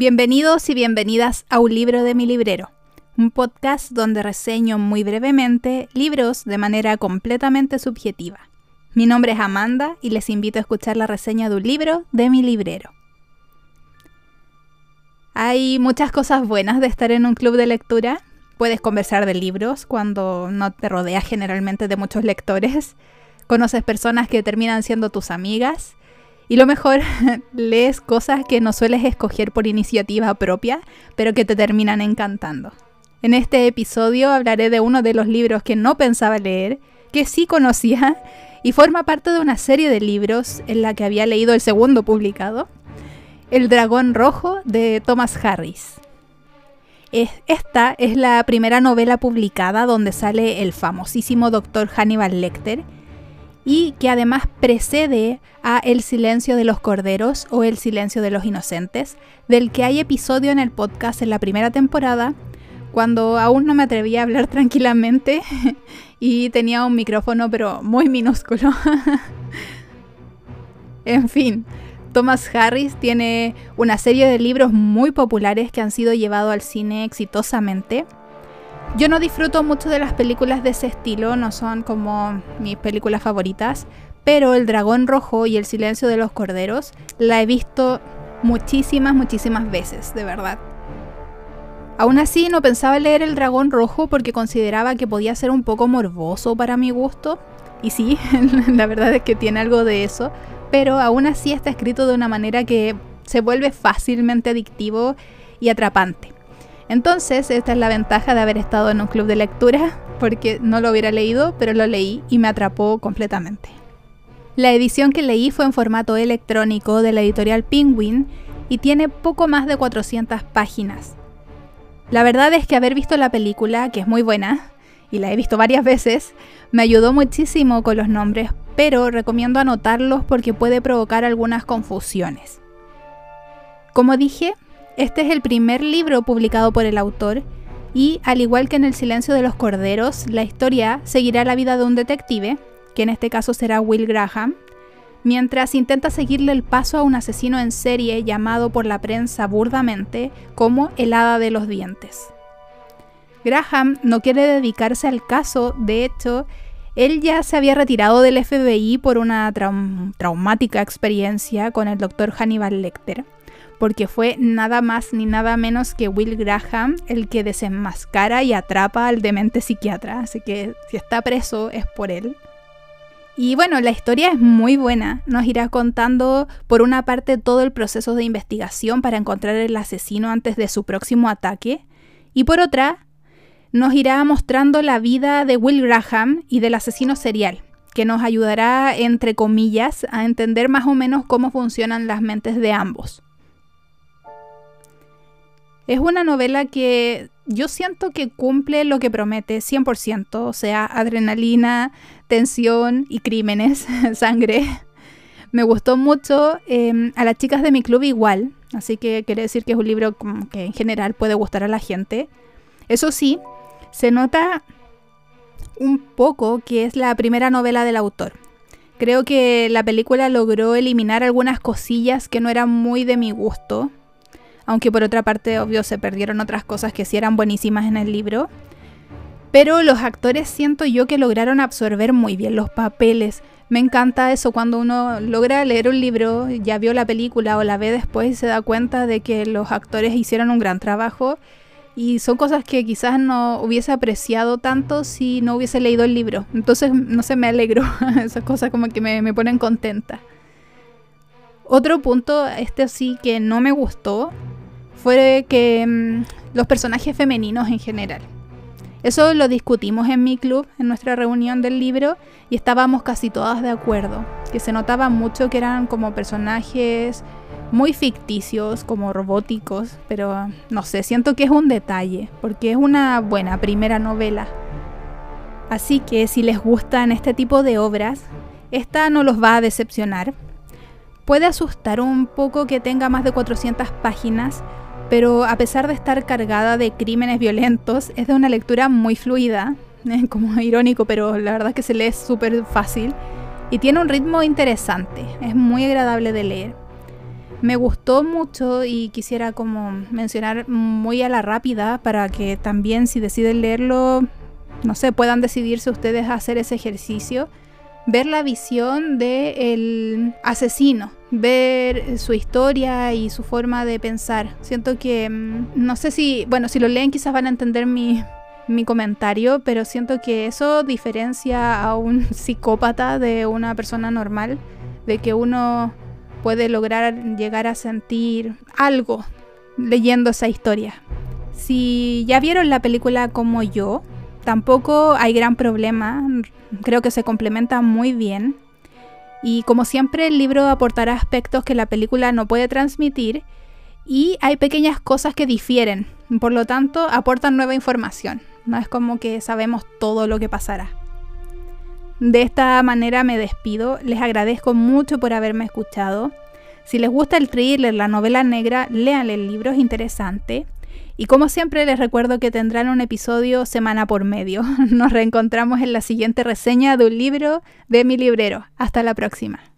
Bienvenidos y bienvenidas a Un libro de mi librero, un podcast donde reseño muy brevemente libros de manera completamente subjetiva. Mi nombre es Amanda y les invito a escuchar la reseña de un libro de mi librero. Hay muchas cosas buenas de estar en un club de lectura. Puedes conversar de libros cuando no te rodeas generalmente de muchos lectores. Conoces personas que terminan siendo tus amigas y lo mejor, lees cosas que no sueles escoger por iniciativa propia, pero que te terminan encantando. En este episodio hablaré de uno de los libros que no pensaba leer, que sí conocía, y forma parte de una serie de libros en la que había leído el segundo publicado, El dragón rojo de Thomas Harris. Esta es la primera novela publicada donde sale el famosísimo Dr. Hannibal Lecter, y que además precede a El silencio de los corderos o El silencio de los inocentes, del que hay episodio en el podcast en la primera temporada, cuando aún no me atrevía a hablar tranquilamente y tenía un micrófono pero muy minúsculo. en fin, Thomas Harris tiene una serie de libros muy populares que han sido llevados al cine exitosamente yo no disfruto mucho de las películas de ese estilo, no son como mis películas favoritas, pero El Dragón Rojo y El Silencio de los Corderos la he visto muchísimas, muchísimas veces, de verdad. Aún así, no pensaba leer El Dragón Rojo porque consideraba que podía ser un poco morboso para mi gusto. Y sí, la verdad es que tiene algo de eso, pero aún así está escrito de una manera que se vuelve fácilmente adictivo y atrapante. Entonces, esta es la ventaja de haber estado en un club de lectura, porque no lo hubiera leído, pero lo leí y me atrapó completamente. La edición que leí fue en formato electrónico de la editorial Penguin y tiene poco más de 400 páginas. La verdad es que haber visto la película, que es muy buena, y la he visto varias veces, me ayudó muchísimo con los nombres, pero recomiendo anotarlos porque puede provocar algunas confusiones. Como dije, este es el primer libro publicado por el autor y, al igual que en El silencio de los corderos, la historia seguirá la vida de un detective, que en este caso será Will Graham, mientras intenta seguirle el paso a un asesino en serie llamado por la prensa burdamente como el hada de los dientes. Graham no quiere dedicarse al caso, de hecho, él ya se había retirado del FBI por una traumática experiencia con el doctor Hannibal Lecter porque fue nada más ni nada menos que Will Graham el que desenmascara y atrapa al demente psiquiatra, así que si está preso es por él. Y bueno, la historia es muy buena, nos irá contando por una parte todo el proceso de investigación para encontrar el asesino antes de su próximo ataque, y por otra, nos irá mostrando la vida de Will Graham y del asesino serial, que nos ayudará, entre comillas, a entender más o menos cómo funcionan las mentes de ambos. Es una novela que yo siento que cumple lo que promete 100%, o sea, adrenalina, tensión y crímenes, sangre. Me gustó mucho, em, a las chicas de mi club igual, así que quiere decir que es un libro que en general puede gustar a la gente. Eso sí, se nota un poco que es la primera novela del autor. Creo que la película logró eliminar algunas cosillas que no eran muy de mi gusto aunque por otra parte, obvio, se perdieron otras cosas que sí eran buenísimas en el libro. Pero los actores siento yo que lograron absorber muy bien los papeles. Me encanta eso cuando uno logra leer un libro, ya vio la película o la ve después y se da cuenta de que los actores hicieron un gran trabajo y son cosas que quizás no hubiese apreciado tanto si no hubiese leído el libro. Entonces, no sé, me alegro. Esas cosas como que me, me ponen contenta. Otro punto, este sí que no me gustó, fue que mm, los personajes femeninos en general. Eso lo discutimos en mi club, en nuestra reunión del libro, y estábamos casi todas de acuerdo, que se notaba mucho que eran como personajes muy ficticios, como robóticos, pero no sé, siento que es un detalle, porque es una buena primera novela. Así que si les gustan este tipo de obras, esta no los va a decepcionar. Puede asustar un poco que tenga más de 400 páginas, pero a pesar de estar cargada de crímenes violentos, es de una lectura muy fluida. como irónico, pero la verdad es que se lee súper fácil y tiene un ritmo interesante, es muy agradable de leer. Me gustó mucho y quisiera como mencionar muy a la rápida para que también si deciden leerlo, no sé, puedan decidirse ustedes a hacer ese ejercicio ver la visión del asesino, ver su historia y su forma de pensar. Siento que, mm, no sé si, bueno, si lo leen quizás van a entender mi, mi comentario, pero siento que eso diferencia a un psicópata de una persona normal, de que uno puede lograr llegar a sentir algo leyendo esa historia. Si ya vieron la película como yo, tampoco hay gran problema, creo que se complementa muy bien. Y como siempre el libro aportará aspectos que la película no puede transmitir y hay pequeñas cosas que difieren, por lo tanto aportan nueva información, no es como que sabemos todo lo que pasará. De esta manera me despido, les agradezco mucho por haberme escuchado. Si les gusta el thriller, la novela negra, lean el libro, es interesante. Y como siempre les recuerdo que tendrán un episodio semana por medio. Nos reencontramos en la siguiente reseña de un libro de mi librero. Hasta la próxima.